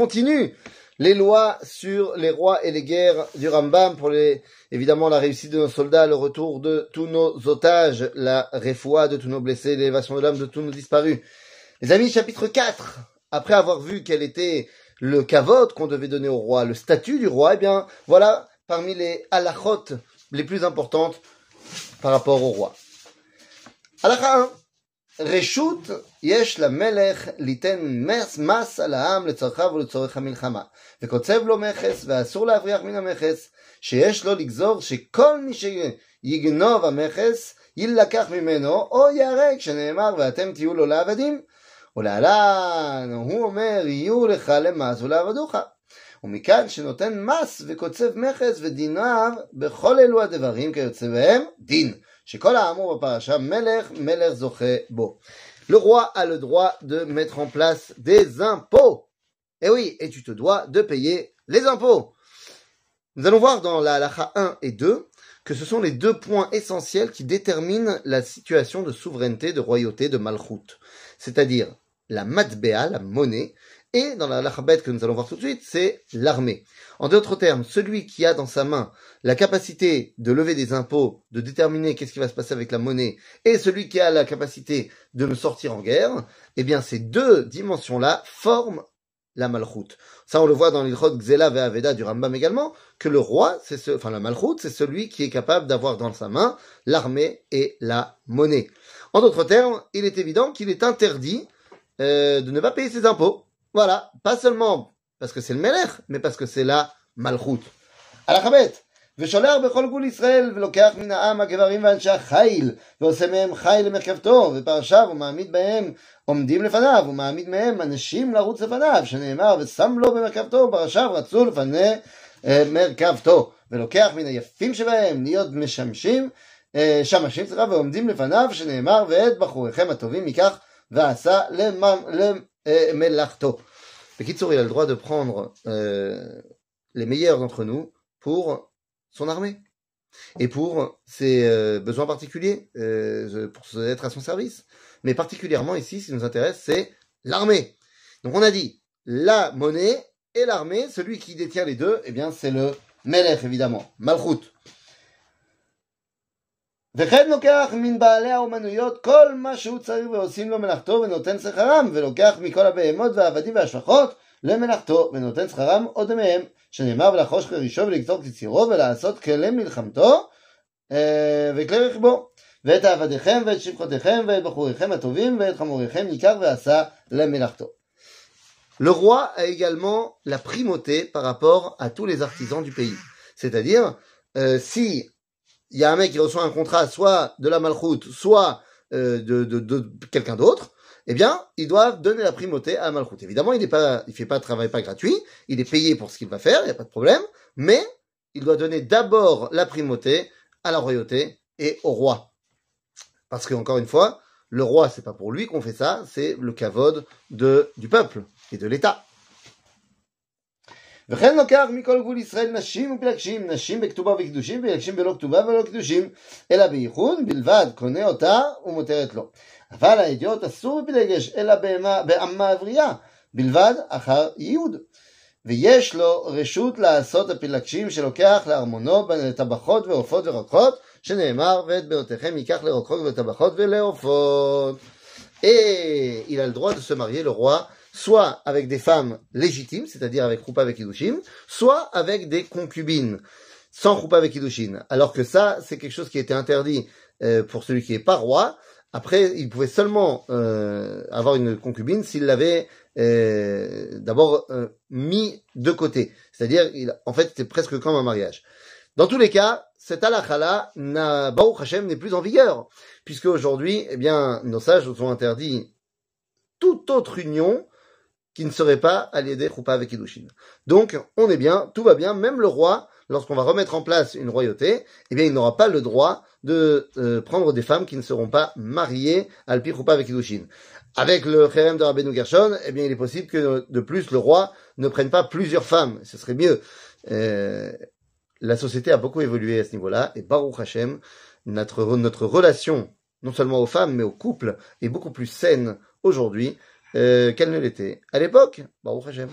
continue les lois sur les rois et les guerres du Rambam pour les, évidemment la réussite de nos soldats, le retour de tous nos otages, la réfoua de tous nos blessés, l'élévation de l'âme de tous nos disparus. Les amis, chapitre 4. Après avoir vu quel était le kavod qu'on devait donner au roi, le statut du roi, eh bien, voilà parmi les halachot les plus importantes par rapport au roi. Halakha 1. רשות יש למלך ליתן מס, מס על העם לצרכיו ולצורך המלחמה, וקוצב לו מכס, ואסור להבריח מן המכס, שיש לו לגזור שכל מי שיגנוב המכס, יילקח ממנו, או ייהרג, שנאמר, ואתם תהיו לו לעבדים. ולהלן, הוא אומר, יהיו לך למס ולעבדוך. ומכאן שנותן מס וקוצב מכס ודיניו בכל אלו הדברים כיוצא בהם דין. Le roi a le droit de mettre en place des impôts. Eh oui, et tu te dois de payer les impôts. Nous allons voir dans la lacha 1 et 2 que ce sont les deux points essentiels qui déterminent la situation de souveraineté, de royauté, de malchut, c'est-à-dire la matbéa, la monnaie, et dans la lachabet que nous allons voir tout de suite, c'est l'armée. En d'autres termes, celui qui a dans sa main la capacité de lever des impôts, de déterminer qu'est-ce qui va se passer avec la monnaie, et celui qui a la capacité de me sortir en guerre, eh bien ces deux dimensions-là forment la malchoute. Ça, on le voit dans l'ilchot Gzela Aveda du Rambam également, que le roi, c'est ce, enfin la malchoute, c'est celui qui est capable d'avoir dans sa main l'armée et la monnaie. En d'autres termes, il est évident qu'il est interdit euh, de ne pas payer ses impôts. Voilà, pas seulement parce que c'est le Melech, mais parce que c'est la Malchut. Alachabet. ושולח בכל גבול ישראל ולוקח מן העם הגברים ואנשי החיל ועושה מהם חיל למרכבתו ופרשיו ומעמיד בהם עומדים לפניו ומעמיד מהם אנשים לרוץ לפניו שנאמר ושם לו במרכבתו ופרשיו רצו לפני אה, מרכבתו ולוקח מן היפים שבהם להיות משמשים אה, שמשים סליחה ועומדים לפניו שנאמר ואת בחוריכם הטובים ייקח ועשה et Melarto. Kitsour, il a le droit de prendre euh, les meilleurs d'entre nous pour son armée et pour ses euh, besoins particuliers, euh, pour être à son service. Mais particulièrement ici, ce qui nous intéresse, c'est l'armée. Donc on a dit la monnaie et l'armée, celui qui détient les deux, eh bien c'est le Melech évidemment, Malchut. וכן לוקח מן בעלי האומנויות כל מה שהוא צריך ועושים לו מלאכתו ונותן שכרם ולוקח מכל הבהמות והעבדים והשפחות למלאכתו ונותן שכרם עוד מהם שנאמר ולחוש חרישו ולגזור קצירו ולעשות כלי מלחמתו אה, וכלי רכבו ואת עבדיכם ואת שפחותיכם ואת בחוריכם הטובים ואת חמוריכם ייקח ועשה למלאכתו. Le roi a également la primauté par rapport à tous les artisans du pays. C'est-à-dire, euh, si il y a un mec qui reçoit un contrat soit de la malchoute, soit euh, de, quelqu'un d'autre, eh bien, ils doivent donner la primauté à Malchut. Évidemment, il ne pas, fait pas de travail pas gratuit, il est payé pour ce qu'il va faire, il n'y a pas de problème, mais il doit donner d'abord la primauté à la royauté et au roi. Parce que, encore une fois, le roi, c'est pas pour lui qu'on fait ça, c'est le kavod de, du peuple et de l'État. וכן לוקח מכל גבול ישראל נשים ופלגשים, נשים בכתובה וקידושים, פלגשים בלא כתובה ולא קידושים, אלא בייחוד בלבד, קונה אותה ומותרת לו. אבל האידיוט אסור בפלגש, אלא באמה הבריאה, בלבד אחר ייעוד. ויש לו רשות לעשות הפלגשים שלוקח לארמונו לטבחות ועופות ורוקחות, שנאמר, ואת באותיכם ייקח לרוקחות ולטבחות ולעופות. Et il a le droit de se marier, le roi, soit avec des femmes légitimes, c'est-à-dire avec Roupa avec Kiddushin, soit avec des concubines, sans Roupa avec Kiddushin. Alors que ça, c'est quelque chose qui était interdit euh, pour celui qui est pas roi. Après, il pouvait seulement euh, avoir une concubine s'il l'avait euh, d'abord euh, mis de côté. C'est-à-dire, il, en fait, c'était presque comme un mariage. Dans tous les cas, cet halakha-là, Hashem, n'est plus en vigueur, puisque aujourd'hui, eh bien, nos sages nous ont interdit toute autre union qui ne serait pas allié Choupa avec Kiddushin. Donc, on est bien, tout va bien, même le roi, lorsqu'on va remettre en place une royauté, eh bien, il n'aura pas le droit de euh, prendre des femmes qui ne seront pas mariées à Alpi Choupa avec Kiddushin. Avec le Kherem de Rabbeinu Gershon, eh bien, il est possible que, de plus, le roi ne prenne pas plusieurs femmes. Ce serait mieux. Euh, la société a beaucoup évolué à ce niveau-là, et Baruch Hashem, notre, notre relation, non seulement aux femmes, mais aux couples, est beaucoup plus saine aujourd'hui euh, qu'elle ne l'était. À l'époque, Baruch Hashem.